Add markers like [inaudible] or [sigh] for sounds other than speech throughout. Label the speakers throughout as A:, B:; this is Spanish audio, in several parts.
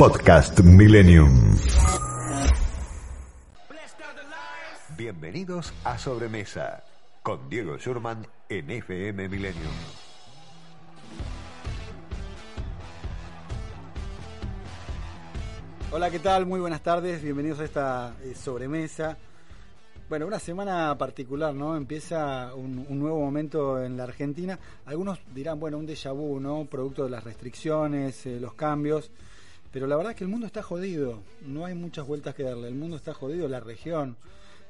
A: Podcast Millennium. Bienvenidos a Sobremesa con Diego Schurman en FM Millennium.
B: Hola, ¿qué tal? Muy buenas tardes, bienvenidos a esta eh, sobremesa. Bueno, una semana particular, ¿no? Empieza un, un, nuevo momento en la Argentina. Algunos dirán, bueno, un déjà vu, ¿no? Producto de las restricciones, eh, los cambios. Pero la verdad es que el mundo está jodido, no hay muchas vueltas que darle. El mundo está jodido, la región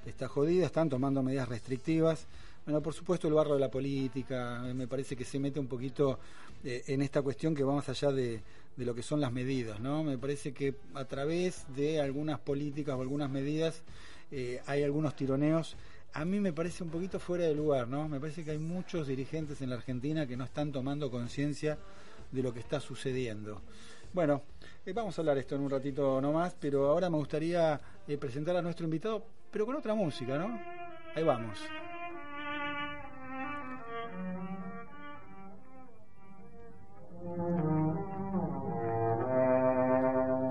B: está jodida, están tomando medidas restrictivas. Bueno, por supuesto el barro de la política, me parece que se mete un poquito eh, en esta cuestión que va más allá de, de, lo que son las medidas, ¿no? Me parece que a través de algunas políticas o algunas medidas eh, hay algunos tironeos. A mí me parece un poquito fuera de lugar, ¿no? Me parece que hay muchos dirigentes en la Argentina que no están tomando conciencia de lo que está sucediendo. Bueno, eh, vamos a hablar esto en un ratito nomás, pero ahora me gustaría eh, presentar a nuestro invitado, pero con otra música, ¿no? Ahí vamos.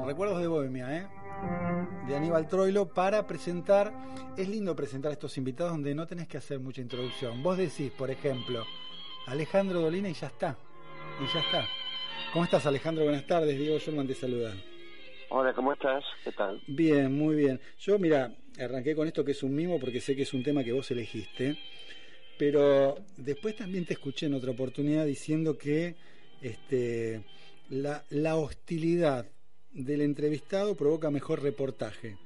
B: Recuerdos de Bohemia, ¿eh? De Aníbal Troilo para presentar. Es lindo presentar a estos invitados donde no tenés que hacer mucha introducción. Vos decís, por ejemplo, Alejandro Dolina y ya está. Y ya está. ¿Cómo estás, Alejandro? Buenas tardes. Diego Sherman te saluda.
C: Hola, ¿cómo estás? ¿Qué tal?
B: Bien, muy bien. Yo, mira, arranqué con esto que es un mimo porque sé que es un tema que vos elegiste, pero después también te escuché en otra oportunidad diciendo que este, la, la hostilidad del entrevistado provoca mejor reportaje.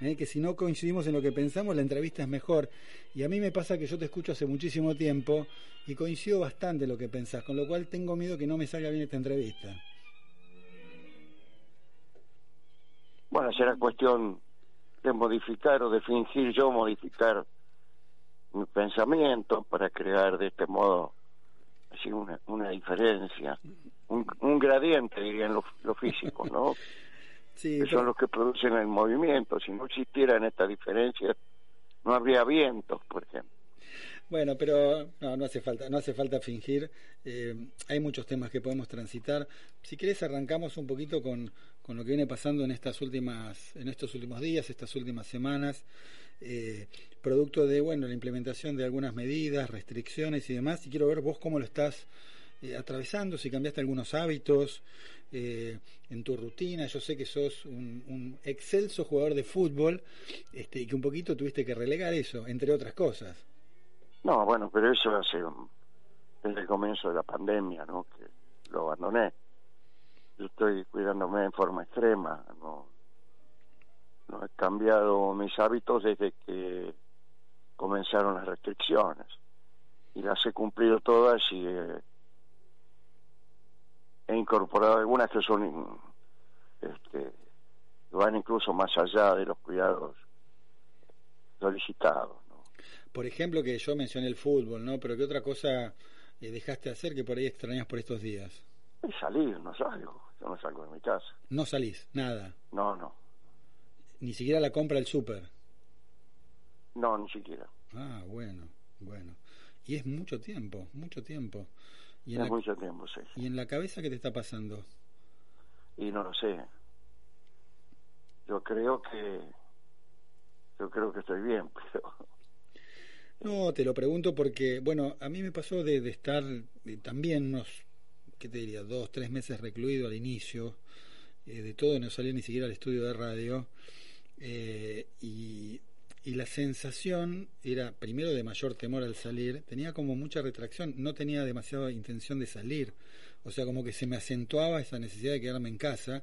B: ¿Eh? que si no coincidimos en lo que pensamos, la entrevista es mejor. Y a mí me pasa que yo te escucho hace muchísimo tiempo y coincido bastante en lo que pensás, con lo cual tengo miedo que no me salga bien esta entrevista.
C: Bueno, será cuestión de modificar o de fingir yo modificar mi pensamiento para crear de este modo así una, una diferencia, un, un gradiente dirían los lo físicos, ¿no? [laughs]
B: Sí,
C: que son los que producen el movimiento. Si no existieran estas diferencias, no habría vientos, por ejemplo.
B: Bueno, pero no, no hace falta, no hace falta fingir. Eh, hay muchos temas que podemos transitar. Si querés arrancamos un poquito con, con lo que viene pasando en estas últimas, en estos últimos días, estas últimas semanas, eh, producto de bueno la implementación de algunas medidas, restricciones y demás. Y quiero ver vos cómo lo estás eh, atravesando, si cambiaste algunos hábitos eh, en tu rutina. Yo sé que sos un, excelso jugador de fútbol este, y que un poquito tuviste que relegar eso, entre otras cosas.
C: No, bueno, pero eso hace desde el comienzo de la pandemia, ¿no? Que lo abandoné. Yo estoy cuidándome en forma extrema, no, no he cambiado mis hábitos desde que comenzaron las restricciones y las he cumplido todas y eh, he incorporado algunas que son este, van incluso más allá de los cuidados solicitados. ¿no?
B: Por ejemplo, que yo mencioné el fútbol, ¿no? Pero ¿qué otra cosa eh, dejaste de hacer que por ahí extrañas por estos días?
C: Salir, no salgo. Yo no salgo de mi casa.
B: No salís, nada.
C: No, no.
B: Ni siquiera la compra al súper.
C: No, ni siquiera.
B: Ah, bueno, bueno. Y es mucho tiempo, mucho tiempo.
C: Y en es la, mucho tiempo, sí.
B: ¿Y en la cabeza qué te está pasando?
C: Y no lo sé. Yo creo que yo creo que estoy bien, [laughs] pero
B: no, te lo pregunto porque, bueno, a mí me pasó de, de estar de, también unos, ¿qué te diría? Dos, tres meses recluido al inicio, eh, de todo, no salía ni siquiera al estudio de radio, eh, y, y la sensación era, primero, de mayor temor al salir, tenía como mucha retracción, no tenía demasiada intención de salir, o sea, como que se me acentuaba esa necesidad de quedarme en casa,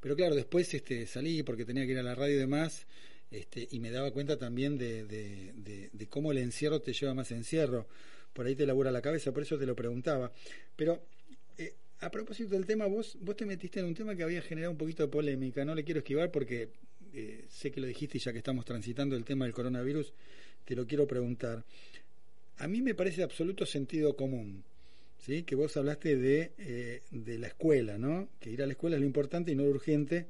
B: pero claro, después este, salí porque tenía que ir a la radio y demás, este, y me daba cuenta también de, de, de, de, cómo el encierro te lleva más encierro. Por ahí te labura la cabeza, por eso te lo preguntaba. Pero eh, a propósito del tema, vos, vos te metiste en un tema que había generado un poquito de polémica. No le quiero esquivar porque eh, sé que lo dijiste y ya que estamos transitando el tema del coronavirus, te lo quiero preguntar. A mí me parece de absoluto sentido común, ¿sí? Que vos hablaste de, eh, de la escuela, ¿no? Que ir a la escuela es lo importante y no lo urgente.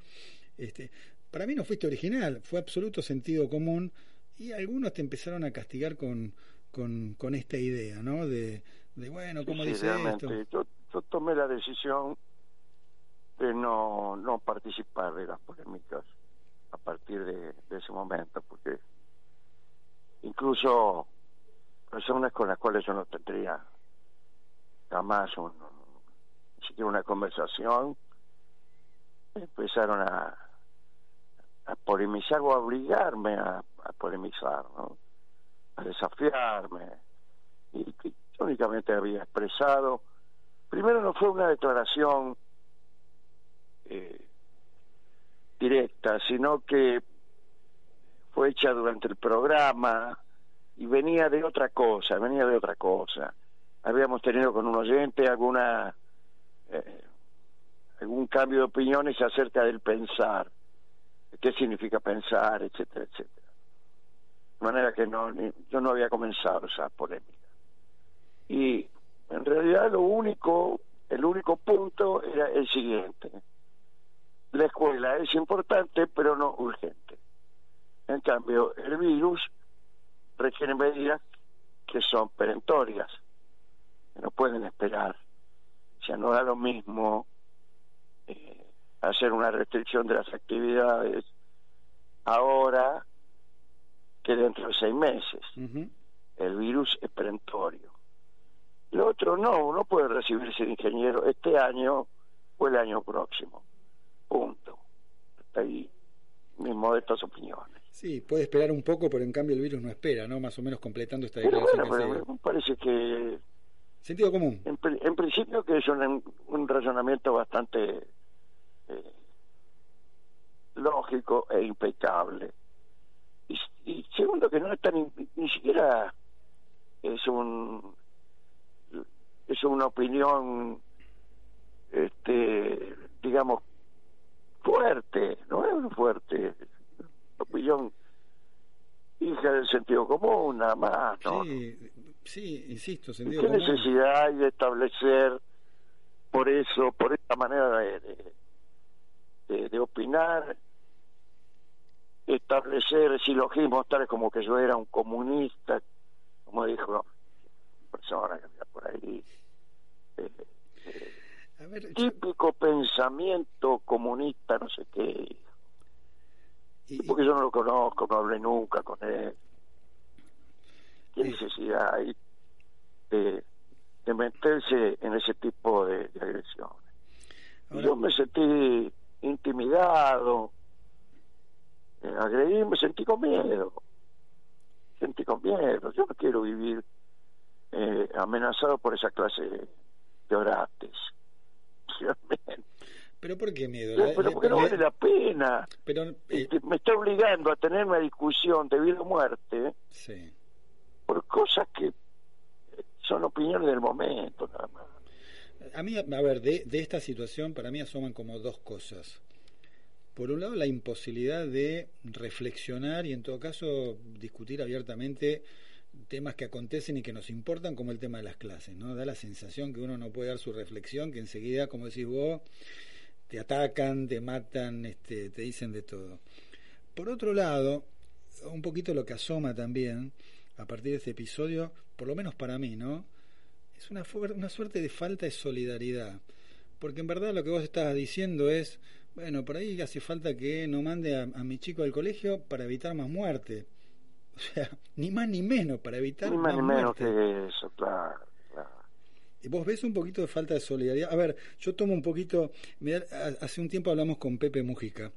B: Este, para mí no fuiste original, fue absoluto sentido común y algunos te empezaron a castigar con, con, con esta idea, ¿no? De, de bueno, ¿cómo
C: Sí,
B: dice esto?
C: Yo, yo tomé la decisión de no, no participar de las polémicas a partir de, ese momento, porque incluso personas con las cuales yo no tendría jamás siquiera una conversación empezaron a, a polemizar o a obligarme a, a polemizar, a desafiarme. Y yo únicamente había expresado, primero no fue una declaración eh, directa, sino que fue hecha durante el programa y venía de otra cosa, venía de otra cosa. Habíamos tenido con un oyente alguna eh, algún cambio de opiniones acerca del pensar, qué significa pensar, etcétera, etcétera. De manera que no, ni- yo no había comenzado esa polémica. Y en realidad lo único, el único punto era el siguiente. La escuela es importante, pero no urgente. En cambio, el virus requiere medidas que son perentorias, que no pueden esperar. O sea, no da lo mismo eh, hacer una restricción de las actividades ahora que dentro de seis meses. El virus es perentorio. Lo otro no, uno puede recibirse de ingeniero este año o el año próximo. Punto. Hasta ahí mis modestas opiniones.
B: Sí, puede esperar un poco, pero en cambio el virus no espera, ¿no? Más o menos completando esta
C: Pero
B: declaración
C: bueno,
B: que
C: pero
B: hacía.
C: me parece que
B: Sentido común.
C: en, pri- en principio que es un, un razonamiento bastante eh, lógico e impecable. Y, y segundo que no es tan ni siquiera es un es una opinión este digamos fuerte, no es fuerte, opinión hija del sentido común nada más, ¿no?
B: Sí, sí, insisto, sentido
C: ¿Qué
B: común.
C: necesidad hay de establecer por eso, por esta manera de, de, de- de opinar, establecer silogismos tales como que yo era un comunista, como dijo una persona que había por ahí, eh, eh,
B: Yo-
C: típico pensamiento comunista, no sé qué,
B: y-
C: porque yo no lo conozco, no hablé nunca con él. ¿Qué necesidad hay de, de meterse en ese tipo de, de agresiones?
B: Ahora-
C: yo me sentí intimidado, eh, agredido, me sentí con miedo. Sentí con miedo. Yo no quiero vivir eh, amenazado por esa clase de orates. [laughs]
B: Pero ¿por qué miedo?
C: Pero, porque no
B: le-
C: vale la pena.
B: pero, eh,
C: Este, me está obligando a tener una discusión de vida o muerte
B: sí.
C: por cosas que son opiniones del momento nada más.
B: A mí, a ver, de, de esta situación para mí asoman como dos cosas. Por un lado, la imposibilidad de reflexionar y en todo caso discutir abiertamente temas que acontecen y que nos importan, como el tema de las clases, ¿no? Da la sensación que uno no puede dar su reflexión, que enseguida, como decís vos, te atacan, te matan, este, te dicen de todo. Por otro lado, un poquito lo que asoma también a partir de este episodio, por lo menos para mí, ¿no? Es una, una suerte de falta de solidaridad. Porque en verdad lo que vos estabas diciendo es, bueno, por ahí hace falta que no mande a, a mi chico al colegio para evitar más muerte. [laughs] O sea, ni más ni menos, para evitar
C: Ni más ni menos
B: muerte.
C: que eso, claro.
B: vos ves un poquito de falta de solidaridad. A ver, yo tomo un poquito. mirá, ha- hace un tiempo hablamos con Pepe Mujica.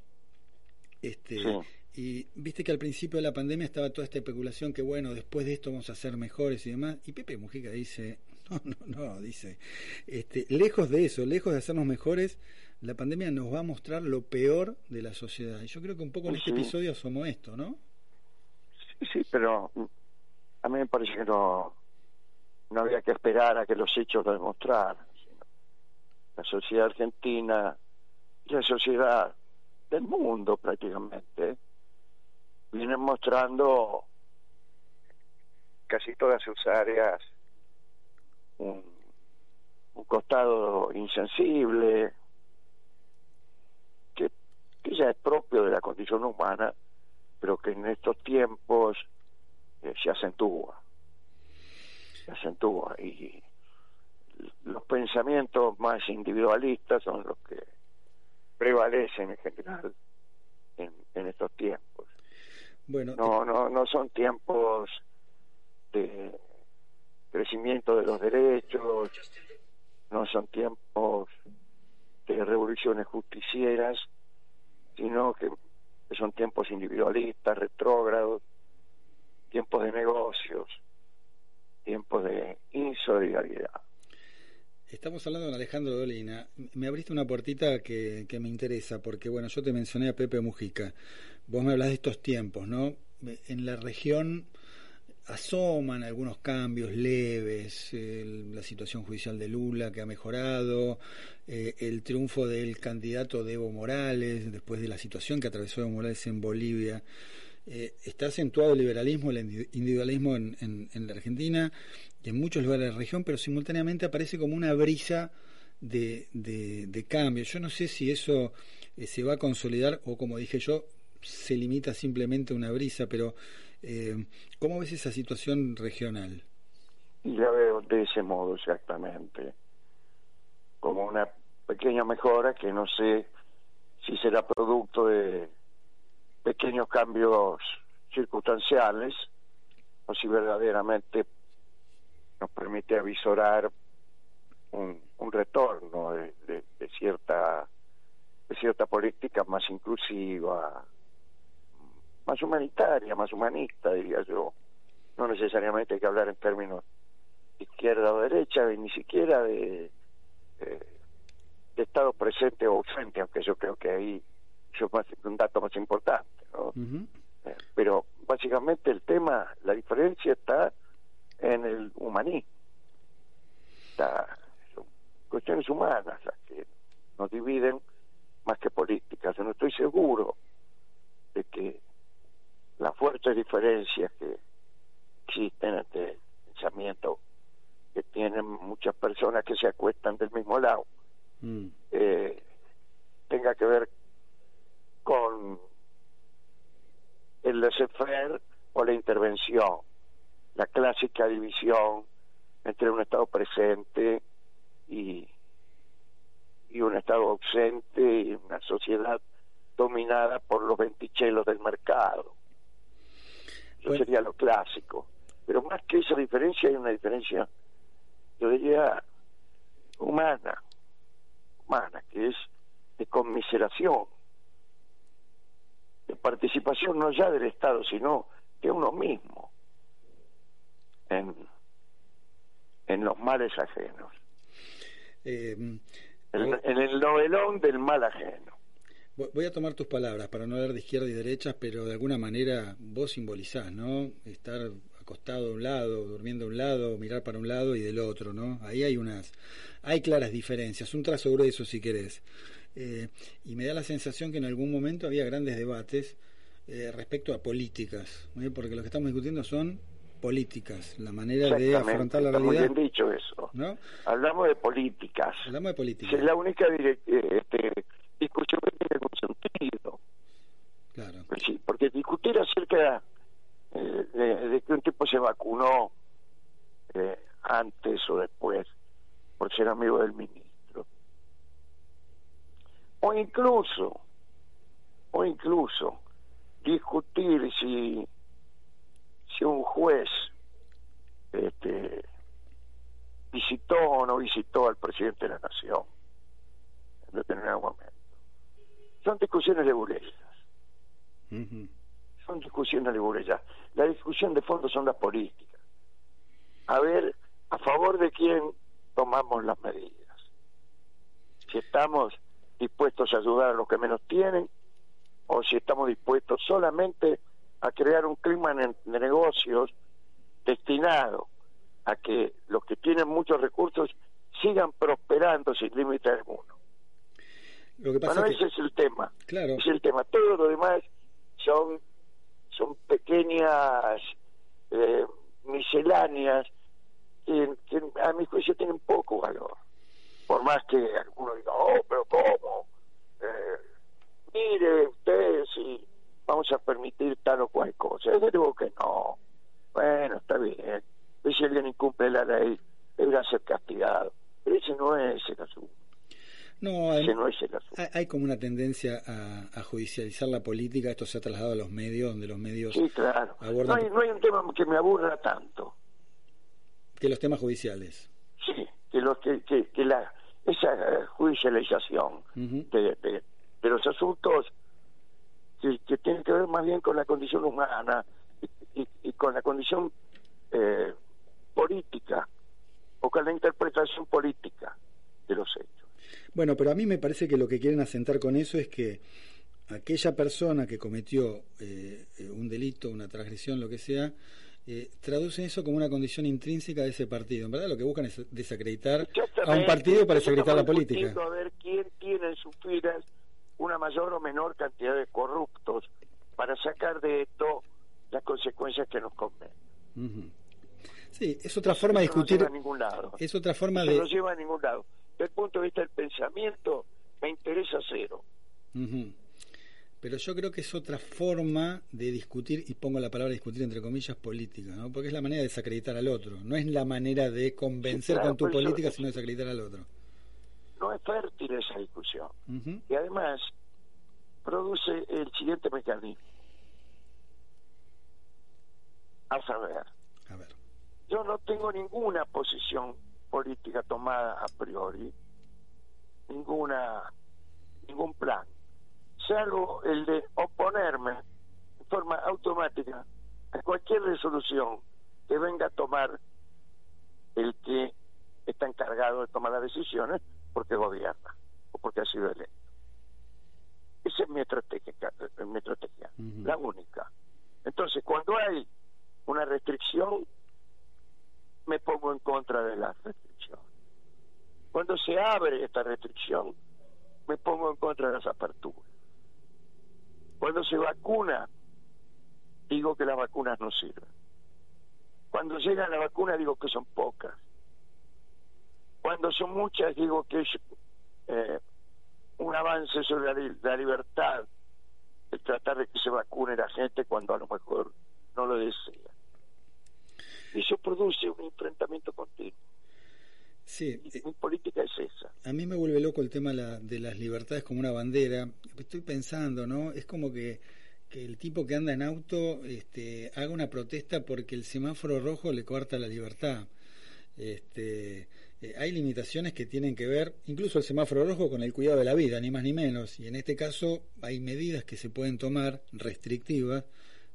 B: Este,
C: Sí.
B: Y viste que al principio de la pandemia estaba toda esta especulación que, bueno, después de esto vamos a ser mejores y demás. Y Pepe Mujica dice: [laughs] No, no, no, dice. Este, lejos de eso, lejos de hacernos mejores, la pandemia nos va a mostrar lo peor de la sociedad. Y yo creo que un poco en
C: Sí,
B: este episodio asomó esto, ¿no?
C: Sí, pero a mí me parece que no, no había que esperar a que los hechos lo demostraran. la sociedad argentina y la sociedad del mundo prácticamente vienen mostrando casi todas sus áreas un, un costado insensible que, que ya es propio de la condición humana pero que en estos tiempos eh, se acentúa se acentúa. Y los pensamientos más individualistas son los que prevalecen en general en, en estos tiempos.
B: Bueno,
C: no no no son tiempos de crecimiento de los derechos no son tiempos de revoluciones justicieras sino que que son tiempos individualistas, retrógrados, tiempos de negocios, tiempos de insolidaridad.
B: Estamos hablando con Alejandro Dolina. Me abriste una puertita que, que, me interesa, porque bueno, yo te mencioné a Pepe Mujica. Vos me hablas de estos tiempos, ¿no? En la región asoman algunos cambios leves, la situación judicial de Lula que ha mejorado, eh, el triunfo del candidato de Evo Morales después de la situación que atravesó Evo Morales en Bolivia. Eh, está acentuado el liberalismo, el individualismo en, en, en, la Argentina y en muchos lugares de la región, pero simultáneamente aparece como una brisa de, de, de cambio. Yo no sé si eso eh, se va a consolidar o, como dije yo, se limita simplemente a una brisa, pero eh, ¿cómo ves esa situación regional?
C: Ya veo de ese modo exactamente, como una pequeña mejora que no sé si será producto de pequeños cambios circunstanciales o si verdaderamente nos permite avisorar un, un retorno de, de, de, cierta de cierta política más inclusiva más humanitaria más humanista diría yo no necesariamente hay que hablar en términos de izquierda o derecha ni siquiera de, de, de estado presente o ausente aunque yo creo que ahí es más, un dato más importante ¿no? Uh -huh. eh, pero básicamente el tema la diferencia está en el humanismo está, son cuestiones humanas las que nos dividen más que políticas yo no estoy seguro de que las fuertes diferencias que existen entre el pensamiento que tienen muchas personas que se acuestan del mismo lado mm. eh, tenga que ver con el laissez-faire o la intervención, la clásica división entre un Estado presente y, y un Estado ausente y una sociedad dominada por los ventichelos del mercado. Eso bueno. sería lo clásico. Pero más que esa diferencia hay una diferencia, yo diría, humana, humana, que es de conmiseración de participación no ya del Estado, sino de uno mismo en, en los males ajenos. Eh, en, en, el novelón del mal ajeno.
B: Voy a tomar tus palabras para no hablar de izquierda y derecha, pero de alguna manera vos simbolizás, ¿no? Estar acostado a un lado, durmiendo a un lado, mirar para un lado y del otro, ¿no? Ahí hay unas, hay claras diferencias, un trazo grueso si querés. Eh, y me da la sensación que en algún momento había grandes debates eh, respecto a políticas, ¿eh? porque lo que estamos discutiendo son políticas, la manera de afrontar la realidad.
C: Muy bien dicho eso. ¿no? Hablamos de políticas.
B: Hablamos de políticas.
C: Es la única este, discusión que tiene algún sentido.
B: Claro.
C: Pues sí, porque discutir acerca eh, de, de, que un tipo se vacunó eh, antes o después por ser amigo del ministro. O incluso, o incluso discutir si si un juez este visitó o no visitó al presidente de la nación en determinado momento son discusiones legulesas uh -huh. son discusiones legulesas la discusión de fondo son las políticas a ver a favor de quién tomamos las medidas si estamos dispuestos a ayudar a los que menos tienen o si estamos dispuestos solamente a crear un clima de negocios destinado a que los que tienen muchos recursos sigan prosperando sin límite alguno.
B: Lo que pasa
C: Bueno,
B: que,
C: ese es el tema.
B: claro,
C: Es el tema. Todo lo demás son, son pequeñas eh, misceláneas que, que a mi juicio tienen poco valor. Por más que alguno diga, oh, pero ¿cómo? Eh, mire usted si vamos a permitir tal o cual cosa. Yo digo que no. Bueno, está bien. Si alguien incumple la ley, deberá ser castigado. Pero ese no es el asunto.
B: No,
C: Ese
B: adem-
C: no es el asunto.
B: hay, hay como una tendencia a, a judicializar la política, esto se ha trasladado a los medios, donde los medios
C: Sí, claro. No hay, no hay un tema que me aburra tanto.
B: que los temas judiciales.
C: Sí, que, los, que, que, que la, esa judicialización de, de, de los asuntos que, que tienen que ver más bien con la condición humana y con la condición eh, política o con la interpretación política de los hechos.
B: Bueno, pero a mí me parece que lo que quieren asentar con eso es que aquella persona que cometió eh, eh, un delito, una transgresión, lo que sea, eh, traducen eso como una condición intrínseca de ese partido. En verdad lo que buscan es desacreditar a un partido para desacreditar la política.
C: A ver quién tiene en sus filas una mayor o menor cantidad de corruptos para sacar de esto las consecuencias que nos convienen.
B: Ujú. Sí, es otra forma de
C: Eso no
B: discutir,
C: lleva a ningún lado.
B: es otra forma de...
C: no lleva a ningún lado. Desde el punto de vista del pensamiento, me interesa cero.
B: Pero yo creo que es otra forma de discutir, y pongo la palabra discutir entre comillas, política, ¿no? porque es la manera de desacreditar al otro. No es la manera de convencer
C: Sí, claro,
B: con tu
C: por eso-
B: política, sino desacreditar al otro.
C: No es fértil esa discusión. Y además, produce el siguiente mecanismo. A saber,
B: A ver.
C: yo no tengo ninguna posición política tomada a priori, ninguna, ningún plan, salvo el de oponerme en forma automática a cualquier resolución que venga a tomar el que está encargado de tomar las decisiones porque gobierna o porque ha sido electo. Esa es mi estrategia, mi estrategia la única. Entonces, cuando hay una restricción, me pongo en contra de la restricción. Cuando se abre esta restricción, me pongo en contra de las aperturas. Cuando se vacuna, digo que las vacunas no sirven. Cuando llega la vacuna, digo que son pocas. Cuando son muchas, digo que es eh, un avance sobre la, la libertad el tratar de que se vacune la gente cuando a lo mejor no lo desea. Y eso produce un enfrentamiento continuo.
B: Sí,
C: Y
B: eh,
C: mi política es esa.
B: a mí me vuelve loco el tema la- de las libertades como una bandera. Estoy pensando, ¿no? Es como que, que el tipo que anda en auto este, haga una protesta porque el semáforo rojo le corta la libertad. Este, eh, hay limitaciones que tienen que ver, incluso el semáforo rojo, con el cuidado de la vida, ni más ni menos. Y en este caso hay medidas que se pueden tomar restrictivas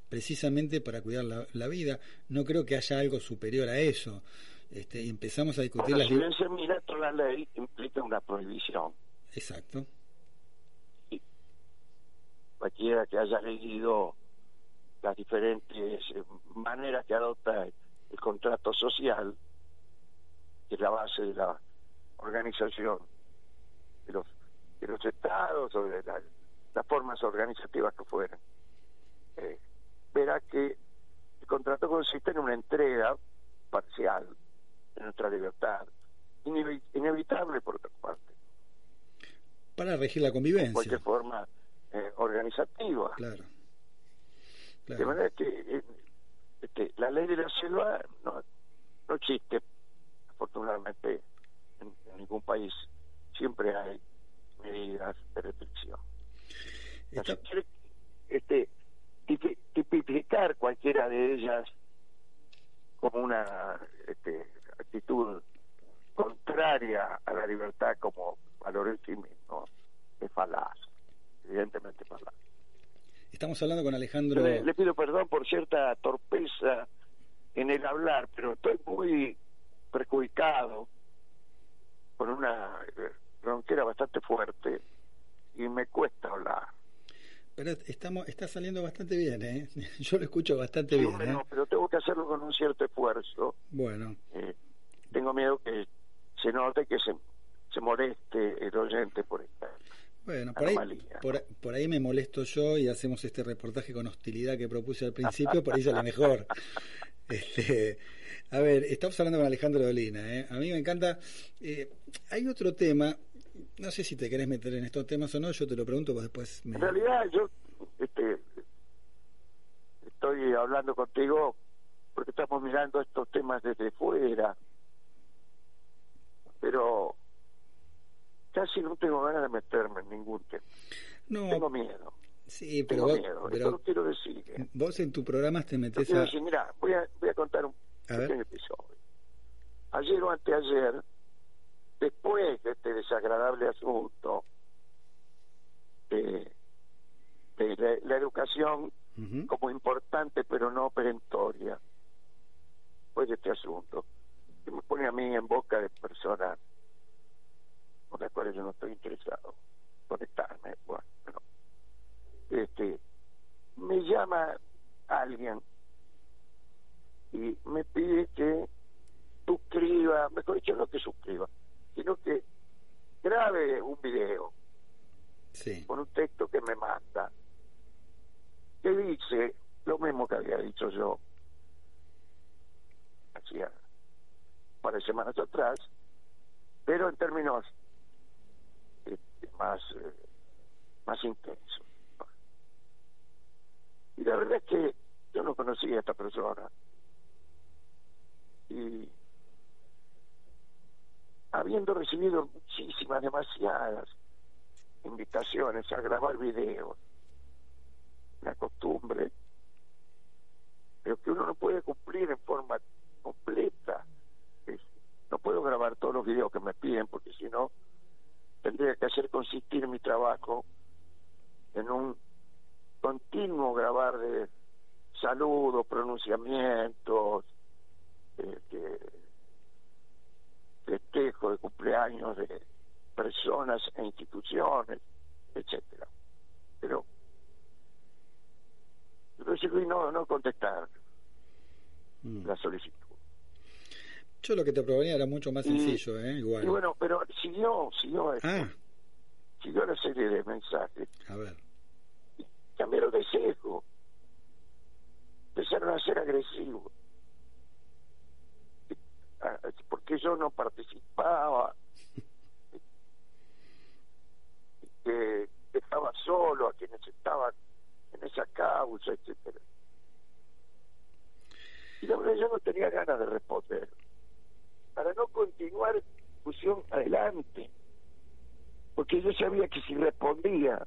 B: precisamente para cuidar la, la vida. No creo que haya algo superior a eso. Este, y empezamos a discutir las
C: si mira, toda ley implica una prohibición.
B: Exacto.
C: Cualquiera que haya leído las diferentes eh, maneras que adopta el contrato social, que es la base de la organización de los, de los estados o de la- las formas organizativas que fueran, eh, verá que el contrato consiste en una entrega parcial de nuestra libertad, inevi- inevitable por otra parte,
B: Para regir la
C: de
B: convivencia.
C: cualquier forma eh, organizativa.
B: Claro.
C: De
B: Claro.
C: manera que eh, este, la ley de la selva no, no existe, afortunadamente, en, en ningún país. Siempre hay medidas de restricción.
B: Está-
C: quiere este, tipificar cualquiera de ellas como una este, actitud contraria a la libertad como valor en sí mismo, es falaz, evidentemente falaz.
B: Estamos hablando con Alejandro.
C: Le, le pido perdón por cierta torpeza en el hablar, pero estoy muy perjudicado por una eh, ronquera bastante fuerte y me cuesta hablar.
B: Pero estamos, está saliendo bastante bien, ¿eh? [laughs] Yo lo escucho bastante
C: Sí,
B: bien,
C: bueno,
B: ¿eh?
C: pero tengo que hacerlo con un cierto esfuerzo.
B: Bueno,
C: Eh, tengo miedo que se note que se, se moleste el oyente por esta
B: Bueno, por ahí, por ahí me molesto yo y hacemos este reportaje con hostilidad que propuse al principio, por ahí sale mejor. [laughs] Este, a ver, estamos hablando con Alejandro Dolina, ¿eh? a mí me encanta. eh, hay otro tema, no sé si te querés meter en estos temas o no, yo te lo pregunto, vos después me...
C: En realidad yo este, estoy hablando contigo porque estamos mirando estos temas desde fuera, pero casi no tengo ganas de meterme en ningún tema.
B: No,
C: Tengo miedo,
B: sí, pero, vos,
C: miedo.
B: Pero
C: lo quiero decir. ¿eh?
B: vos en tu programa te metes a...
C: decir, mira, voy a, voy a contar un
B: A ver.
C: pequeño episodio. Ayer o anteayer, después de este desagradable asunto de, de la, la educación como importante pero no perentoria, después de este asunto, que me pone a mí en boca de personas con las cuales yo no estoy interesado conectarme. Bueno, este, me llama alguien y me pide que suscriba, mejor dicho, no que suscriba, sino que grabe un video
B: Sí,
C: con un texto que me manda, que dice lo mismo que había dicho yo hacía un par de semanas atrás, pero en términos este, más, eh, más intensos. Y la verdad es que yo no conocía a esta persona. Y habiendo recibido muchísimas, demasiadas invitaciones a grabar videos, una costumbre, pero que uno no puede cumplir en forma completa. No puedo grabar todos los videos que me piden porque si no tendría que hacer consistir mi trabajo en un continuo grabar de saludos, pronunciamientos, este, festejo de cumpleaños de personas e instituciones, etcétera. Pero yo decidí no, no contestar
B: Mm.
C: la solicitud.
B: Yo lo que te proponía era mucho más
C: Y-
B: sencillo, ¿eh? Igual.
C: Y bueno, pero siguió, siguió, esto,
B: Ah,
C: siguió la serie de mensajes.
B: a ver.
C: Cambiaron de sesgo. Empezaron a ser agresivos. [laughs] Porque yo no participaba. que dejaba solo a quienes estaban en esa causa, etcétera. Y la verdad yo no tenía ganas de responder. Para no continuar discusión adelante. Porque yo sabía que si respondía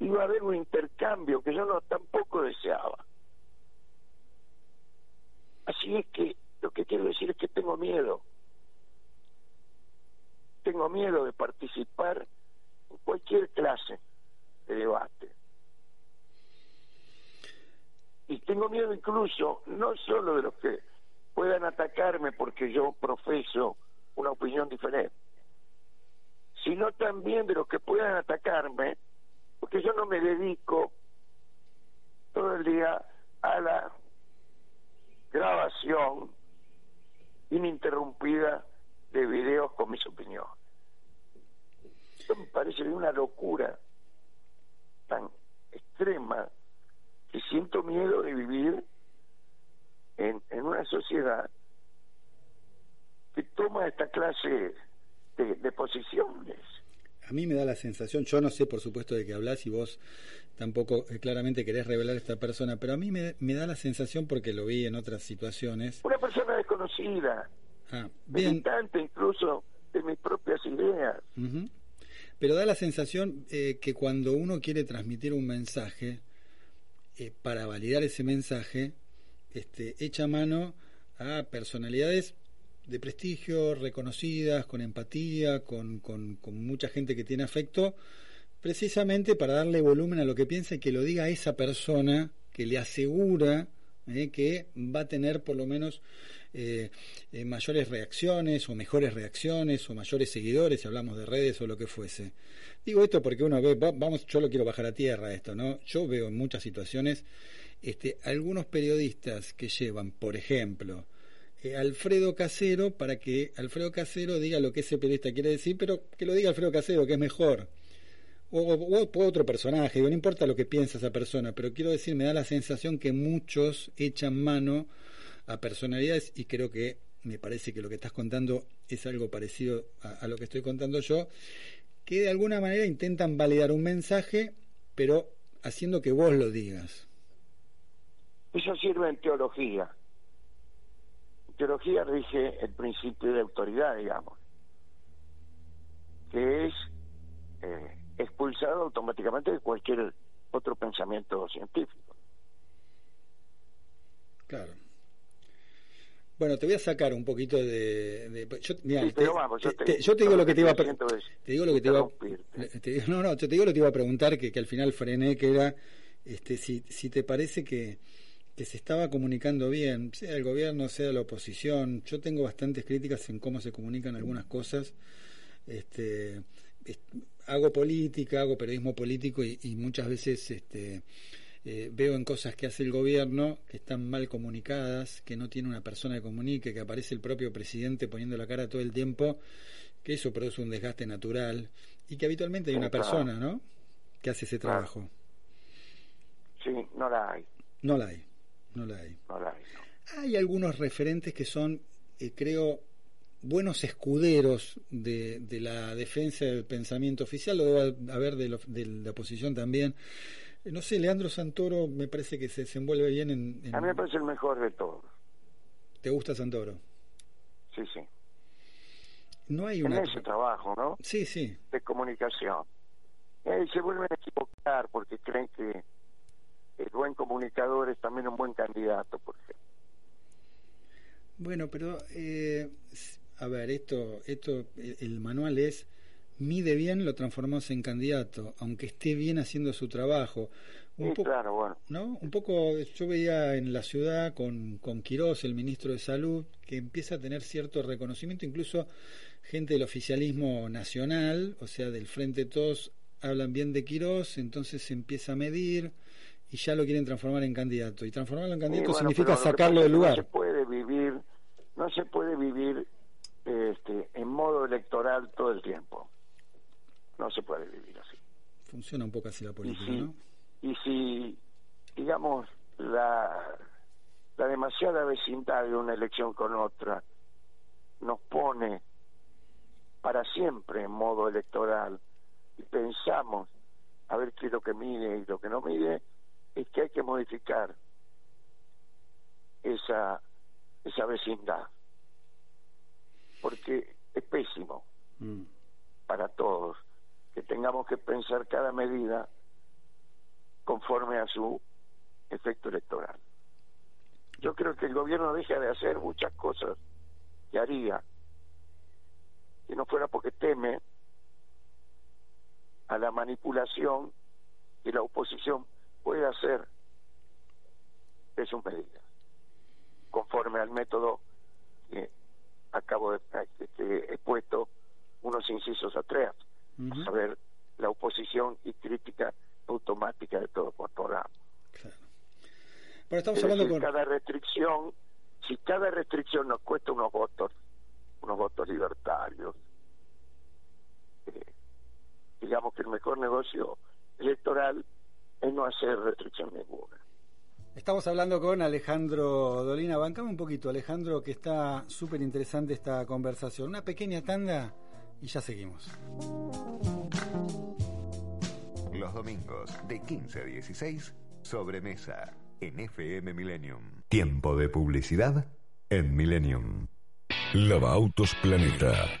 C: iba a haber un intercambio que yo no tampoco deseaba. Así es que lo que quiero decir es que tengo miedo. Tengo miedo de participar en cualquier clase de debate. Y tengo miedo incluso, no solo de los que puedan atacarme porque yo profeso una opinión diferente, sino también de los que puedan atacarme porque yo no me dedico todo el día a la grabación ininterrumpida de videos con mis opiniones. Esto me parece una locura tan extrema que siento miedo de vivir en, en una sociedad que toma esta clase de posiciones.
B: A mí me da la sensación, yo no sé por supuesto de qué hablas y vos tampoco eh, claramente querés revelar a esta persona, pero a mí me, me da la sensación porque lo vi en otras situaciones.
C: Una persona desconocida,
B: Ah, bien,
C: militante incluso de mis propias ideas.
B: Pero da la sensación eh, que cuando uno quiere transmitir un mensaje, eh, para validar ese mensaje, este, echa mano a personalidades de prestigio, reconocidas, con empatía, con, con, mucha gente que tiene afecto, precisamente para darle volumen a lo que piensa y que lo diga esa persona que le asegura eh, que va a tener por lo menos eh, eh, mayores reacciones o mejores reacciones o mayores seguidores si hablamos de redes o lo que fuese. Digo esto porque uno ve, va- vamos, yo lo quiero bajar a tierra esto, ¿no? Yo veo en muchas situaciones este, algunos periodistas que llevan, por ejemplo, eh, Alfredo Casero para que Alfredo Casero diga lo que ese periodista quiere decir, pero que lo diga Alfredo Casero, que es mejor. O, o, otro personaje, no importa lo que piensa esa persona, pero quiero decir, me da la sensación que muchos echan mano a personalidades y creo que me parece que lo que estás contando es algo parecido a lo que estoy contando yo, que de alguna manera intentan validar un mensaje, pero haciendo que vos lo digas.
C: Eso sirve en teología. Teología rige el principio de autoridad, digamos, que es eh, expulsado automáticamente de cualquier otro pensamiento científico.
B: Claro. Bueno, te voy a sacar un poquito de... yo, te, digo lo que te iba a te digo lo que te iba no, no, yo te digo lo que te iba a preguntar que, que al final frené que era este si, si te parece que que se estaba comunicando bien, sea el gobierno, sea la oposición. Yo tengo bastantes críticas en cómo se comunican algunas cosas. Este, hago política, hago periodismo político y, muchas veces este, eh, veo en cosas que hace el gobierno que están mal comunicadas, que no tiene una persona que comunique, que aparece el propio presidente poniendo la cara todo el tiempo, que eso produce un desgaste natural y que habitualmente hay una persona, ¿no? Que hace ese trabajo.
C: Sí, no la hay.
B: No la hay. No la hay. hay, algunos referentes que son, eh, creo, buenos escuderos de, de, la defensa del pensamiento oficial, lo debe haber de, de la oposición también. Eh, no sé, Leandro Santoro me parece que se desenvuelve bien en,
C: A mí me parece el mejor de todos.
B: ¿Te gusta Santoro?
C: Sí, sí.
B: No hay una...
C: En ese trabajo, ¿no?
B: Sí, sí.
C: De comunicación. Eh, se vuelven a equivocar porque creen que el buen comunicador es también un buen candidato, por ejemplo.
B: Bueno, pero eh, a ver, esto, esto, el manual es mide bien, lo transformamos en candidato, aunque esté bien haciendo su trabajo.
C: Un sí, claro, bueno.
B: ¿no? Un poco, yo veía en la ciudad con, con Quirós, el ministro de Salud, que empieza a tener cierto reconocimiento, incluso gente del oficialismo nacional, o sea, del Frente Todos, hablan bien de Quirós, entonces se empieza a medir, y ya lo quieren transformar en candidato. Y transformarlo en candidato significa sacarlo del lugar.
C: No se puede vivir, no se puede vivir este, en modo electoral todo el tiempo. No se puede vivir así.
B: Funciona un poco así la política,
C: y si,
B: ¿no?
C: Y si, digamos, la, la demasiada vecindad de una elección con otra nos pone para siempre en modo electoral y pensamos a ver qué es lo que mide y lo que no mide, es que hay que modificar esa, esa vecindad, porque es pésimo mm. para todos que tengamos que pensar cada medida conforme a su efecto electoral. Yo creo que el gobierno deja de hacer muchas cosas que haría si no fuera porque teme a la manipulación que la oposición puede hacer de sus medidas, conforme al método que acabo de que he puesto unos incisos atrás, a saber la oposición y crítica automática de todo programa. Claro.
B: Pero estamos hablando con...
C: cada restricción, si cada restricción nos cuesta unos votos, unos votos libertarios, eh, digamos que el mejor negocio electoral es no hacer restricción ninguna.
B: Estamos hablando con Alejandro Dolina. Bancame un poquito, Alejandro, que está súper interesante esta conversación. Una pequeña tanda y ya seguimos.
A: Los domingos de 15 a 16, sobremesa en FM Millennium. Tiempo de publicidad en Millennium.
D: Lava Autos Planeta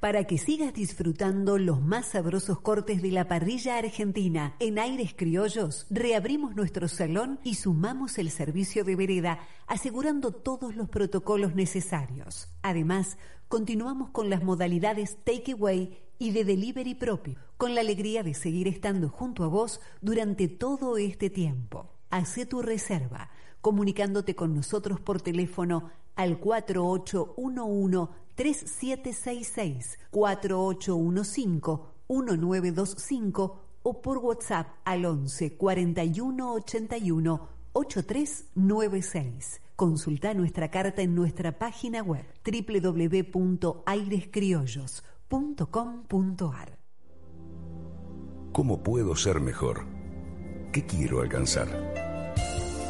E: para que sigas disfrutando los más sabrosos cortes de la parrilla argentina. En Aires Criollos reabrimos nuestro salón y sumamos el servicio de vereda, asegurando todos los protocolos necesarios. Además, continuamos con las modalidades takeaway y de delivery propio, con la alegría de seguir estando junto a vos durante todo este tiempo. Hacé tu reserva comunicándote con nosotros por teléfono al 4811-3766, 4815-1925 o por WhatsApp al 11 41 81 8396. Consulta nuestra carta en nuestra página web www.airescriollos.com.ar.
D: ¿Cómo puedo ser mejor? ¿Qué quiero alcanzar?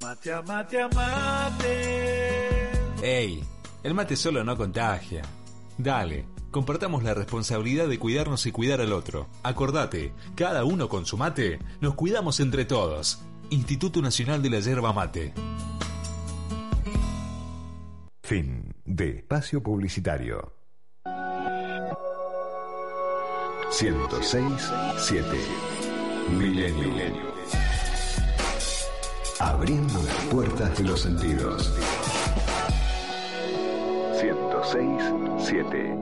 F: Mate, mate, mate.
G: ¡Ey! El mate solo no contagia. Dale, compartamos la responsabilidad de cuidarnos y cuidar al otro. Acordate, cada uno con su mate, nos cuidamos entre todos. Instituto Nacional de la Yerba Mate.
A: Fin de espacio publicitario. 106 7 Milenio. Abriendo las puertas de los sentidos. 106 7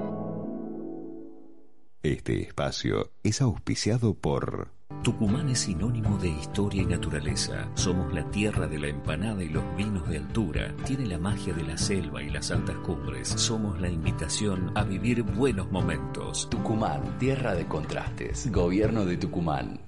A: Este espacio es auspiciado por
H: Tucumán es sinónimo de historia y naturaleza. Somos la tierra de la empanada y los vinos de altura. Tiene la magia de la selva y las altas cumbres. Somos la invitación a vivir buenos momentos.
I: Tucumán, tierra de contrastes. Gobierno de Tucumán.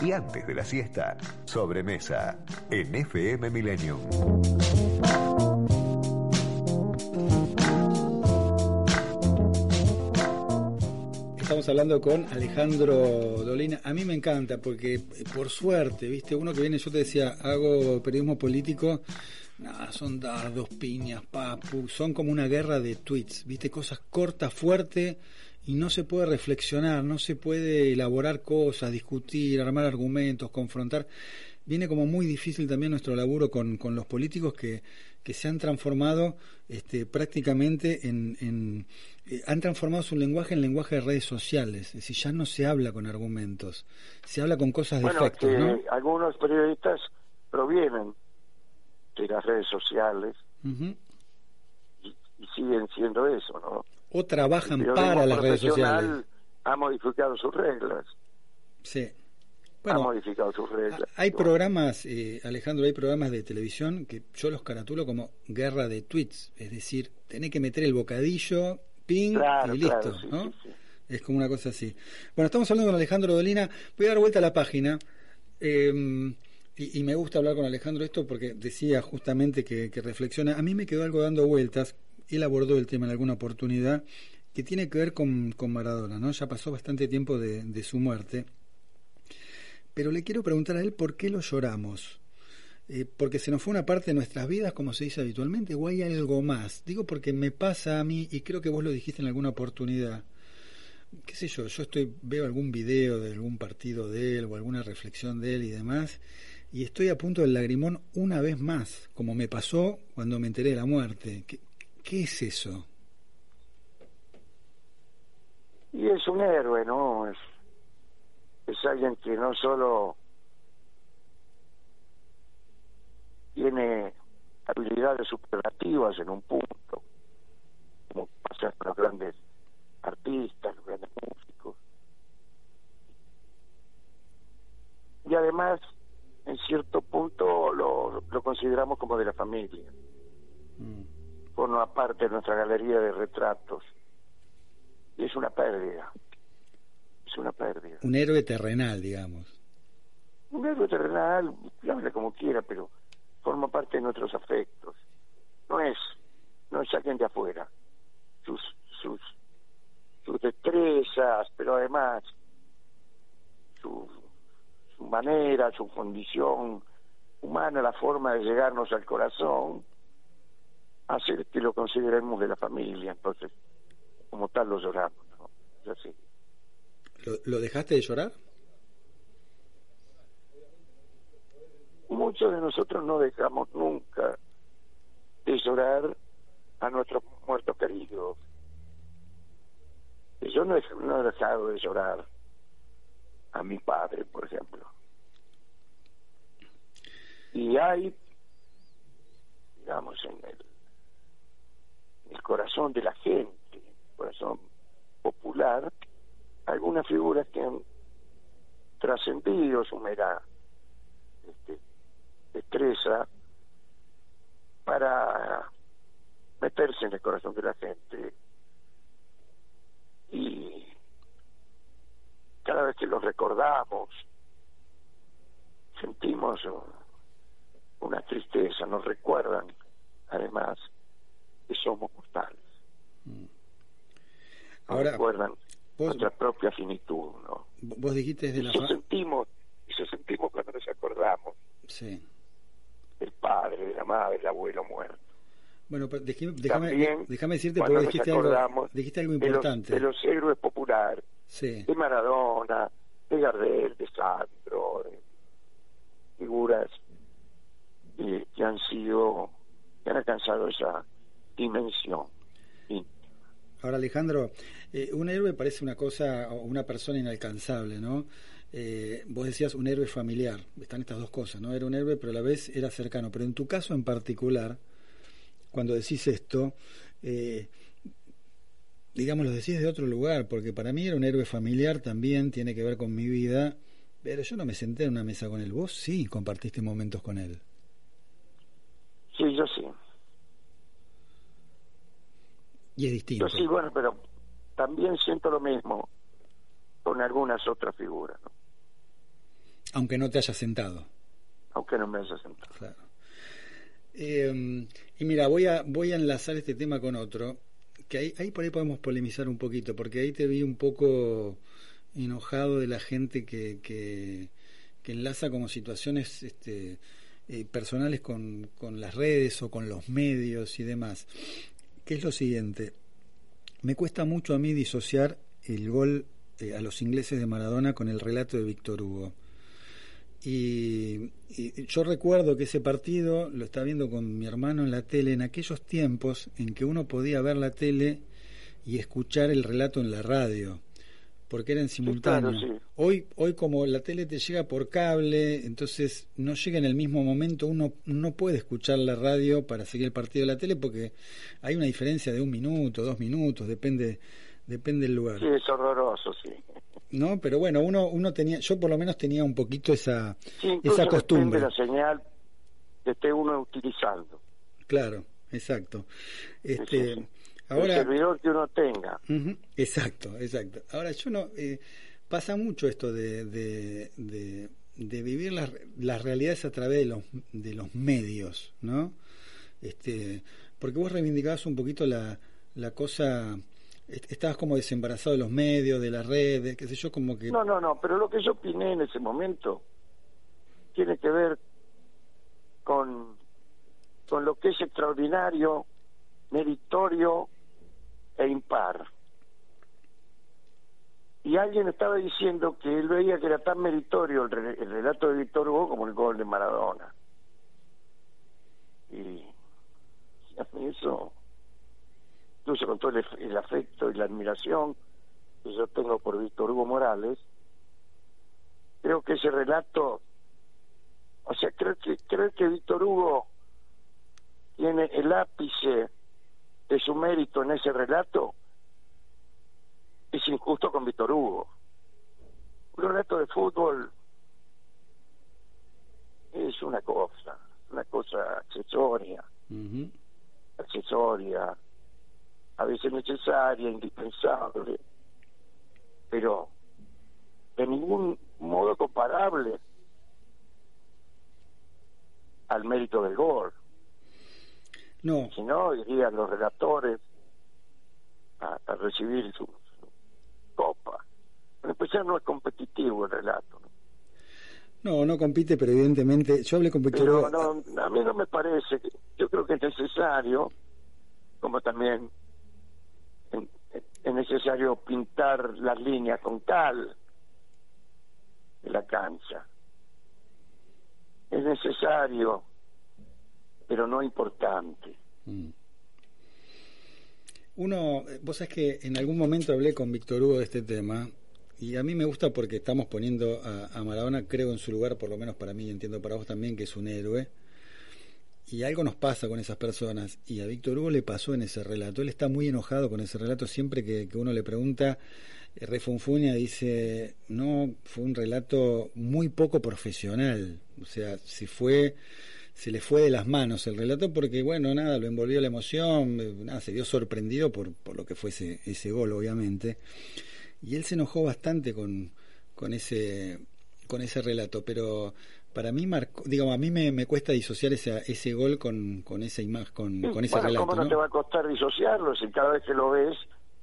A: Y antes de la siesta, sobremesa en FM Millennium.
B: Estamos hablando con Alejandro Dolina. A mí me encanta porque, por suerte, viste, uno que viene, yo te decía, hago periodismo político, nada, son dardos, piñas, papu, son como una guerra de tweets, viste, cosas cortas, fuertes, y no se puede reflexionar, no se puede elaborar cosas, discutir, armar argumentos, confrontar. Viene como muy difícil también nuestro laburo con, con los políticos que, que se han transformado este, prácticamente en, en eh, han transformado su lenguaje en lenguaje de redes sociales, es decir, ya no se habla con argumentos, se habla con cosas de
C: Bueno,
B: efectos,
C: que
B: ¿no?
C: algunos periodistas provienen de las redes sociales y, y siguen siendo eso, ¿no?
B: O trabajan para las redes sociales.
C: Ha modificado sus reglas.
B: Sí.
C: ha
B: Bueno,
C: modificado sus reglas.
B: hay programas, eh, Alejandro, hay programas de televisión que yo los caratulo como guerra de tweets, es decir, tenés que meter el bocadillo, ping
C: Claro,
B: y listo,
C: claro, sí,
B: ¿no?
C: sí, sí.
B: Es como una cosa así. Bueno, estamos hablando con Alejandro Dolina. Voy a dar vuelta a la página. eh, y, y me gusta hablar con Alejandro esto porque decía justamente que, reflexiona. A mí me quedó algo dando vueltas. Él abordó el tema en alguna oportunidad que tiene que ver con, con Maradona, ¿no? Ya pasó bastante tiempo de, de su muerte. Pero le quiero preguntar a él por qué lo lloramos. Eh, porque se nos fue una parte de nuestras vidas, como se dice habitualmente, o hay algo más. Digo porque me pasa a mí, y creo que vos lo dijiste en alguna oportunidad. Qué sé yo, yo estoy veo algún video de algún partido de él o alguna reflexión de él y demás, y estoy a punto del lagrimón una vez más, como me pasó cuando me enteré de la muerte. ¿Qué, qué es eso?
C: Y es un héroe, ¿no? Es, es alguien que no solo tiene habilidades superlativas en un punto, como pasa con los grandes artistas, los grandes músicos. Y además, en cierto punto, lo, lo consideramos como de la familia. Forma parte de nuestra galería de retratos. Y es una pérdida. Es una pérdida.
B: Un héroe terrenal, digamos.
C: Un héroe terrenal, hable como quiera, pero forma parte de nuestros afectos. no es, no es alguien de afuera. Sus, sus, sus destrezas, pero además su, su manera, su condición humana, la forma de llegarnos al corazón, hace que lo consideremos de la familia. Entonces, como tal, lo lloramos. ¿no? Es así.
B: ¿Lo, ¿Lo dejaste de llorar?
C: Muchos de nosotros no dejamos nunca de llorar a nuestros muertos queridos. Yo no he, no he dejado de llorar a mi padre, por ejemplo. Y hay, digamos, en el, el corazón de la gente, corazón popular, algunas figuras que han trascendido su mera este, destreza para meterse en el corazón de la gente y cada vez que los recordamos sentimos una tristeza, nos recuerdan además que somos mortales. Nos
B: Ahora,
C: recuerdan
B: vos-
C: nuestra propia finitud, ¿no?
B: Vos dijiste desde la
C: Eso sentimos, eso sentimos cuando nos acordamos
B: Sí.
C: del padre, de la madre, del abuelo muerto.
B: Bueno, pero déjame, déjame decirte, porque
C: nos
B: dijiste algo,
C: acordamos
B: dijiste algo
C: de los-
B: importante.
C: De los, héroes populares,
B: Sí.
C: de Maradona, de Gardel, de Sandro, de figuras que, que han sido, que han alcanzado esa dimensión.
B: Ahora, Alejandro, eh, un héroe parece una cosa o una persona inalcanzable, ¿no? Eh, vos decías un héroe familiar, están estas dos cosas, ¿no? Era un héroe, pero a la vez era cercano. Pero en tu caso en particular, cuando decís esto, eh, digamos, lo decís de otro lugar, porque para mí era un héroe familiar también, tiene que ver con mi vida, pero yo no me senté en una mesa con él. Vos sí compartiste momentos con él.
C: Sí, yo sí.
B: Y es distinto.
C: Yo sí, bueno, pero también siento lo mismo con algunas otras figuras, ¿no?
B: Aunque no te hayas sentado.
C: aunque no me haya sentado.
B: Claro. Eh, y mira, voy a, voy a enlazar este tema con otro, que ahí, ahí por ahí podemos polemizar un poquito, porque ahí te vi un poco enojado de la gente que, que, que enlaza como situaciones este, eh, personales con, con las redes o con los medios y demás. Que es lo siguiente, me cuesta mucho a mí disociar el gol eh, a los ingleses de Maradona con el relato de Víctor Hugo. Y, y yo recuerdo que ese partido lo estaba viendo con mi hermano en la tele en aquellos tiempos en que uno podía ver la tele y escuchar el relato en la radio, porque era en simultáneo.
C: claro, sí.
B: Hoy, hoy como la tele te llega por cable, entonces no llega en el mismo momento, uno no puede escuchar la radio para seguir el partido de la tele porque hay una diferencia de un minuto, dos minutos, depende, depende del lugar.
C: Sí, es horroroso, sí.
B: ¿no? Pero bueno, uno, uno tenía, yo por lo menos tenía un poquito esa,
C: Sí,
B: esa costumbre.
C: depende la señal que esté uno utilizando.
B: Claro, exacto. Este,
C: sí, sí. El
B: ahora,
C: servidor que uno tenga.
B: Exacto, exacto. Ahora yo no, eh, pasa mucho esto de, de, de, de vivir las, las realidades a través de los, de los medios, ¿no? Este, porque vos reivindicabas un poquito la, la cosa, estabas como desembarazado de los medios, de las redes, qué sé yo, como que...
C: No, no, no, pero lo que yo opiné en ese momento tiene que ver con, con lo que es extraordinario, meritorio e impar. Y alguien estaba diciendo que él veía que era tan meritorio el, el relato de Víctor Hugo como el gol de Maradona. Y a mí eso, incluso con todo el, afecto y la admiración que yo tengo por Víctor Hugo Morales, creo que ese relato, o sea, creo que creo que Víctor Hugo tiene el ápice de su mérito en ese relato, es injusto con Víctor Hugo. Un relato de fútbol es una cosa, una cosa accesoria,
B: Ujú.
C: accesoria, a veces necesaria, indispensable, pero de ningún modo comparable al mérito del gol.
B: No.
C: Si no, irían los relatores a, a recibir su, su copa. En especial no es competitivo el relato. ¿no?
B: No, compite, pero evidentemente yo hablé con
C: Pero no, a mí no me parece, yo creo que es necesario, como también es necesario pintar las líneas con cal en la cancha. Es necesario, pero no importante.
B: Mm. Uno, eh, vos sabés que en algún momento hablé con Víctor Hugo de este tema y a mí me gusta porque estamos poniendo a, a Maradona, creo, en su lugar, por lo menos para mí, y entiendo para vos también, que es un héroe. Y algo nos pasa con esas personas. Y a Víctor Hugo le pasó en ese relato. Él está muy enojado con ese relato. Siempre que, que uno le pregunta, eh, refunfuña, dice, no, fue un relato muy poco profesional. O sea, se fue, se le fue de las manos el relato porque, bueno, nada, lo envolvió la emoción, eh, nada, se vio sorprendido por, por lo que fue ese, ese gol, obviamente. Y él se enojó bastante con, con ese con ese relato, pero para mí marcó, digamos, a mí me, me cuesta disociar ese, ese gol con, con esa imagen, con, con ese
C: bueno,
B: relato.
C: ¿cómo no,
B: ¿no?
C: te va a costar disociarlo si cada vez que lo ves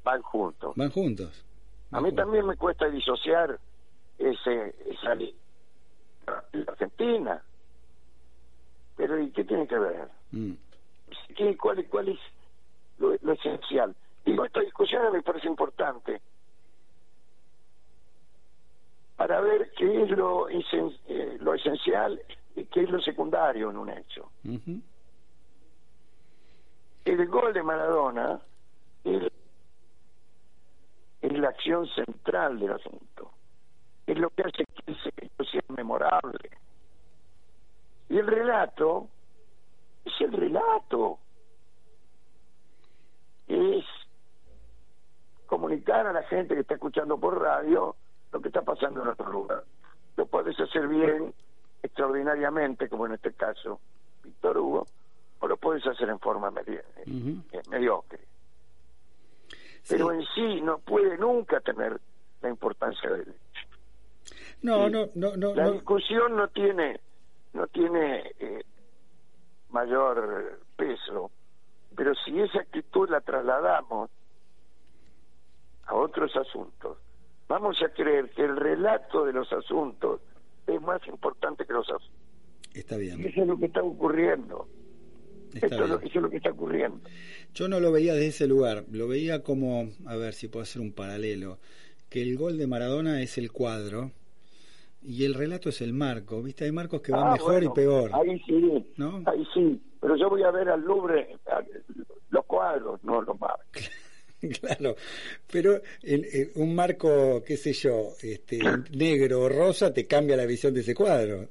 C: van juntos?
B: Van juntos.
C: A mí también me cuesta disociar ese esa la Argentina. Pero ¿y qué tiene que ver?
B: Mm.
C: ¿Qué, cuál, ¿Cuál es lo, lo esencial? Digo, esta discusión me parece importante para ver qué es lo, esen- eh, lo esencial y qué es lo secundario en un hecho. El gol de Maradona es, es la acción central del asunto. Es lo que hace que ese hecho sea memorable. Y el relato es el relato. Es comunicar a la gente que está escuchando por radio lo que está pasando en otro lugar. Lo puedes hacer bien, extraordinariamente, como en este caso Víctor Hugo, o lo puedes hacer en forma medi-
B: Ujú.
C: eh, mediocre. Pero en sí no puede nunca tener la importancia del hecho.
B: No, no, no, no,
C: La discusión no tiene no tiene eh, mayor peso, pero si esa actitud la trasladamos a otros asuntos, vamos a creer que el relato de los asuntos es más importante que los asuntos.
B: Está bien.
C: Eso es lo que está ocurriendo.
B: Está
C: Esto es lo,
B: bien.
C: eso es lo que está ocurriendo.
B: Yo no lo veía desde ese lugar, lo veía como, a ver si puedo hacer un paralelo, que el gol de Maradona es el cuadro y el relato es el marco, ¿viste? Hay marcos que van
C: Ah,
B: mejor
C: bueno,
B: y peor.
C: Ahí sí,
B: ¿No?
C: ahí sí. Pero yo voy a ver al Louvre a- los cuadros, no los marcos. [laughs] [laughs]
B: Claro, pero el- el- un marco, qué sé yo, este, negro o rosa te cambia la visión de ese cuadro.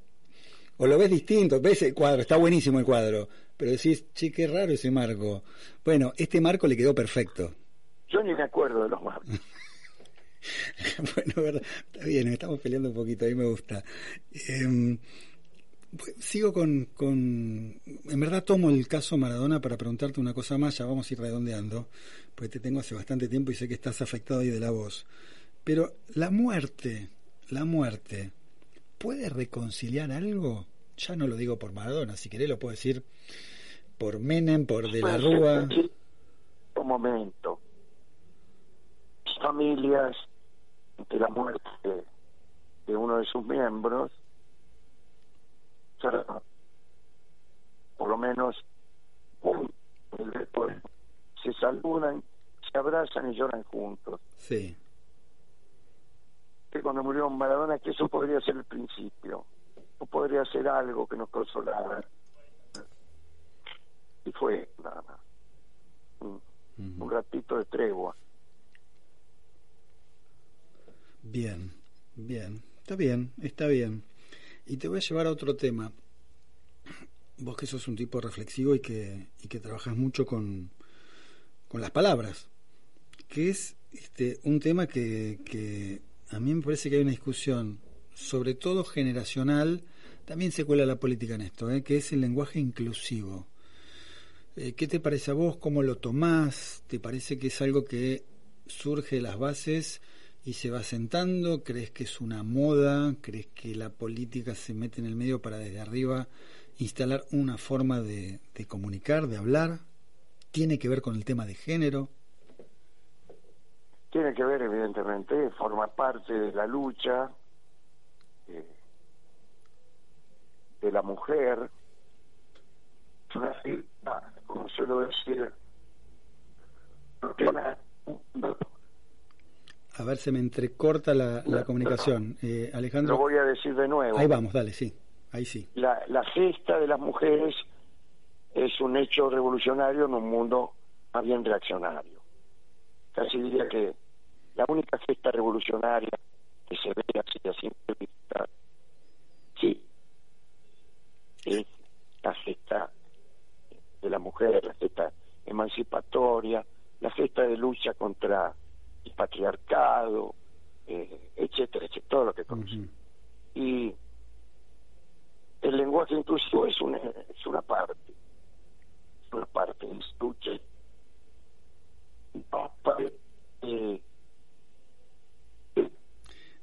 B: O lo ves distinto, ves el cuadro, está buenísimo el cuadro, pero decís, che, qué raro ese marco. Bueno, este marco le quedó perfecto.
C: Yo ni me acuerdo de los marcos. [laughs]
B: bueno, verdad, está bien, estamos peleando un poquito, a mí me gusta. Pues, sigo con, con... En verdad tomo el caso Maradona para preguntarte una cosa más, ya vamos a ir redondeando, porque te tengo hace bastante tiempo y sé que estás afectado ahí de la voz. Pero la muerte, la muerte, ¿puede reconciliar algo? Ya no lo digo por Maradona, si querés lo puedo decir por Menem, por De la Rúa.
C: Un momento. Familias, ante la muerte de uno de sus miembros, por lo menos un, después, se saludan, se abrazan y lloran juntos.
B: Sí,
C: que cuando murió Maradona que eso podría ser el principio o podría ser algo que nos consolara. Y fue nada más. Un, un ratito de tregua.
B: Bien, bien, está bien, está bien. Y te voy a llevar a otro tema. Vos que sos un tipo reflexivo y que, y que trabajas mucho con, con las palabras, que es este, un tema que, que a mí me parece que hay una discusión, sobre todo generacional, también se cuela la política en esto, ¿eh? que es el lenguaje inclusivo. Eh, ¿Qué te parece a vos? ¿Cómo lo tomás? ¿Te parece que es algo que surge de las bases y se va sentando? ¿Crees que es una moda? ¿Crees que la política se mete en el medio para desde arriba instalar una forma de, de comunicar, de hablar? ¿Tiene que ver con el tema de género?
C: Tiene que ver, evidentemente, forma parte de la lucha eh, de la mujer. Como suelo decir,
B: A ver, se me entrecorta la, la comunicación. Eh, Alejandro.
C: Lo voy a decir de nuevo.
B: Ahí vamos, dale, sí. Ahí sí.
C: La, la gesta de las mujeres es un hecho revolucionario en un mundo más bien reaccionario. Casi diría que la única gesta revolucionaria que se ve así a simple vista, sí, es la gesta de la mujer, la gesta emancipatoria, la gesta de lucha contra el patriarcado, eh, etcétera, etcétera, todo lo que conocemos. Y el lenguaje inclusivo es una, es una parte, es una parte de lucha. Eh,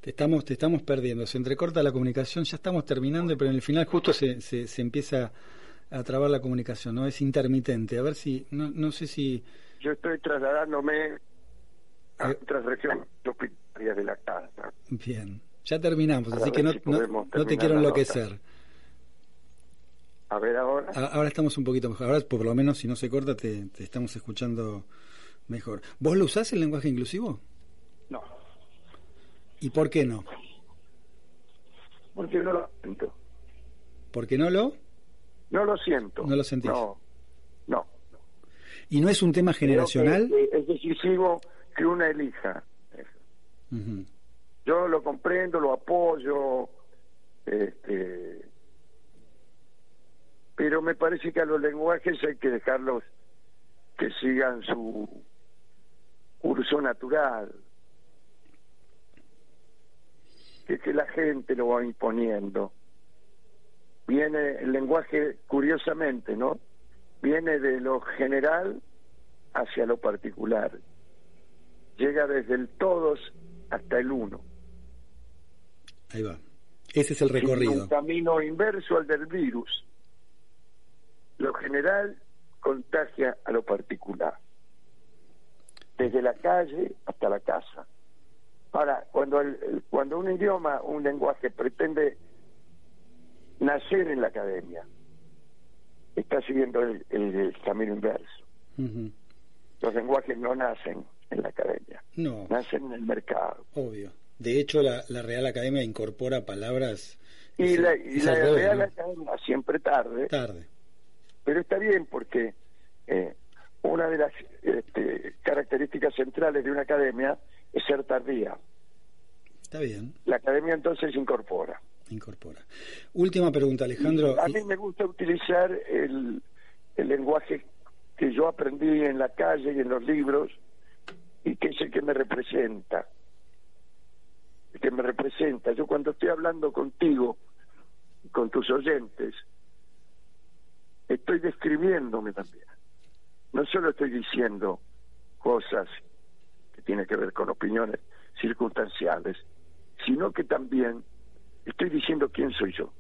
B: te estamos, te estamos perdiendo, se entrecorta la comunicación, ya estamos terminando, pero en el final justo se, se, se empieza a trabar la comunicación, ¿no? Es intermitente. A ver si, no, no sé si...
C: Yo estoy trasladándome a otras regiones hospitalarias de la casa.
B: Bien, ya terminamos, así que no, no, no te quiero enloquecer.
C: A ver ahora.
B: Ahora estamos un poquito mejor. Ahora, por lo menos, si no se corta, te, te estamos escuchando mejor. ¿Vos lo usás el lenguaje inclusivo?
C: No.
B: ¿Y por qué no?
C: Porque no lo siento.
B: ¿Por qué no lo?
C: No lo siento.
B: No lo sentís.
C: No. No.
B: ¿Y no es un tema generacional?
C: Es decisivo que una elija.
B: Ujú.
C: Yo lo comprendo, lo apoyo, este, pero me parece que a los lenguajes hay que dejarlos que sigan su curso natural, que, que la gente lo va imponiendo. Viene el lenguaje, curiosamente, ¿no? Viene de lo general hacia lo particular. Llega desde el todos hasta el uno.
B: Ahí va. Ese es el recorrido.
C: un camino inverso al del virus. Lo general contagia a lo particular. Desde la calle hasta la casa. Ahora, cuando, el, cuando un idioma, un lenguaje pretende nacer en la academia, está siguiendo el, el- el camino inverso. Los lenguajes no nacen en la academia,
B: No,
C: nacen en el mercado.
B: obvio. De hecho, la, la Real Academia incorpora palabras...
C: Y la, y la Real
B: ¿no?
C: Academia siempre tarde,
B: Tarde.
C: pero está bien porque eh, una de las este, características centrales de una academia es ser tardía.
B: Está bien,
C: La academia entonces incorpora.
B: incorpora. Última pregunta, Alejandro.
C: A mí me gusta utilizar el, el lenguaje que yo aprendí en la calle y en los libros y que es el que me representa. El que me representa. Yo cuando estoy hablando contigo, con tus oyentes, estoy describiéndome también. No solo estoy diciendo cosas que tienen que ver con opiniones circunstanciales, sino que también estoy diciendo quién soy yo.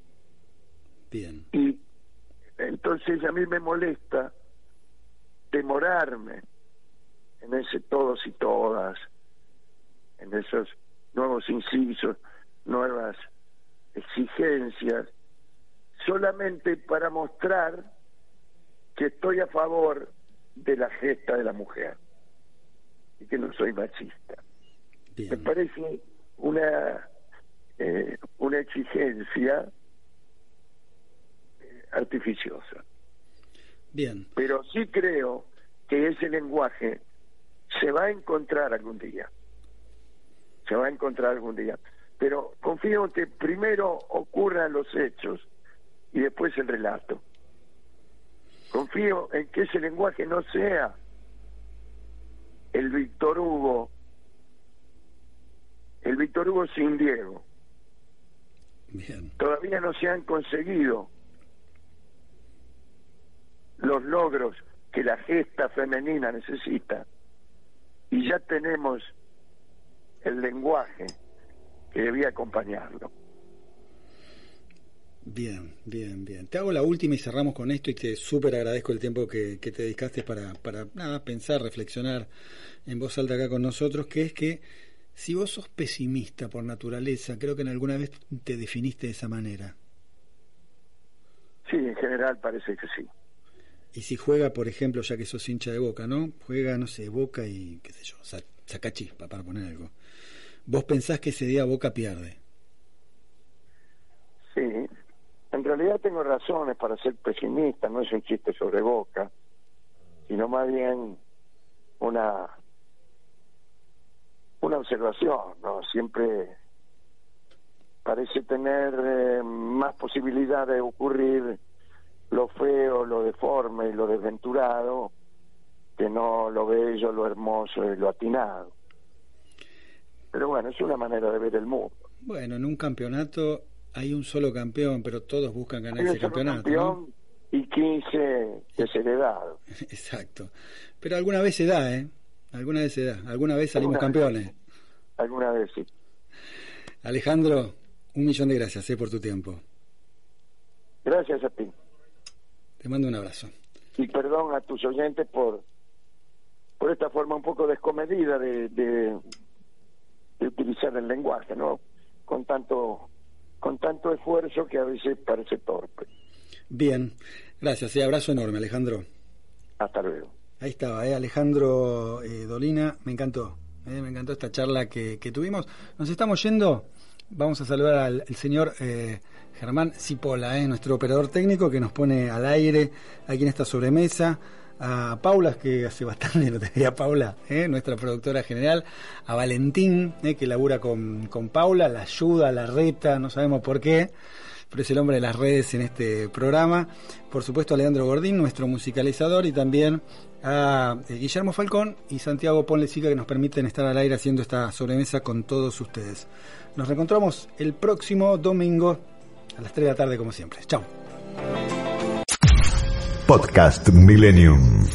B: Bien,
C: Y entonces a mí me molesta demorarme en ese todos y todas, en esos nuevos incisos, nuevas exigencias, solamente para mostrar que estoy a favor de la gesta de la mujer y que no soy machista. Me parece una eh, una exigencia eh, artificiosa.
B: Bien,
C: Pero sí creo que ese lenguaje se va a encontrar algún día. Se va a encontrar algún día. Pero confío en que primero ocurran los hechos y después el relato. Confío en que ese lenguaje no sea el Víctor Hugo, el Víctor Hugo sin Diego.
B: bien.
C: Todavía no se han conseguido los logros que la gesta femenina necesita y ya tenemos el lenguaje que debía acompañarlo.
B: Bien, bien, bien. Te hago la última y cerramos con esto y te súper agradezco el tiempo que, te dedicaste para, para nada, pensar, reflexionar en voz alta acá con nosotros, que es que si vos sos pesimista por naturaleza, creo que en alguna vez te definiste de esa manera.
C: Sí, en general parece que sí.
B: Y si juega, por ejemplo, ya que sos hincha de Boca, ¿no? Juega, no sé, Boca y qué sé yo, saca chispa para poner algo. ¿Vos pensás que ese día Boca pierde?
C: Sí, en realidad tengo razones para ser pesimista, no es un chiste sobre Boca, sino más bien una una observación, ¿no? Siempre parece tener eh, más posibilidad de ocurrir lo feo, lo deforme y lo desventurado que no lo bello, lo hermoso y lo atinado. Pero bueno, es una manera de ver el mundo.
B: Bueno, en un campeonato hay un solo campeón, pero todos buscan ganar ese campeonato.
C: Campeón y 15 desheredados. [laughs]
B: Exacto. Pero alguna vez se da, ¿eh? Alguna vez se da. Alguna vez salimos campeones.
C: Alguna vez sí.
B: Alejandro, un millón de gracias ¿eh? por tu tiempo.
C: Gracias a ti.
B: Te mando un abrazo.
C: Y perdón a tus oyentes por por esta forma un poco descomedida de, de, de utilizar el lenguaje, ¿no? Con tanto con tanto esfuerzo que a veces parece torpe.
B: Bien, gracias. y abrazo enorme, Alejandro.
C: Hasta luego.
B: Ahí estaba, ¿eh? Alejandro eh, Dolina, me encantó, ¿eh? me encantó esta charla que, tuvimos. Nos estamos yendo, vamos a saludar al, señor eh, Germán Cipola, nuestro operador técnico que nos pone al aire aquí en esta sobremesa a Paula, que hace bastante no te veía Paula, ¿eh? nuestra productora general, a Valentín, ¿eh? que labura con, con Paula, la ayuda, la reta, no sabemos por qué, pero es el hombre de las redes en este programa. Por supuesto a Leandro Gordín, nuestro musicalizador, y también a eh, Guillermo Falcón y Santiago Ponlecica que nos permiten estar al aire haciendo esta sobremesa con todos ustedes. Nos reencontramos el próximo domingo a las 3 de la tarde como siempre. Chao.
A: Podcast Millennium.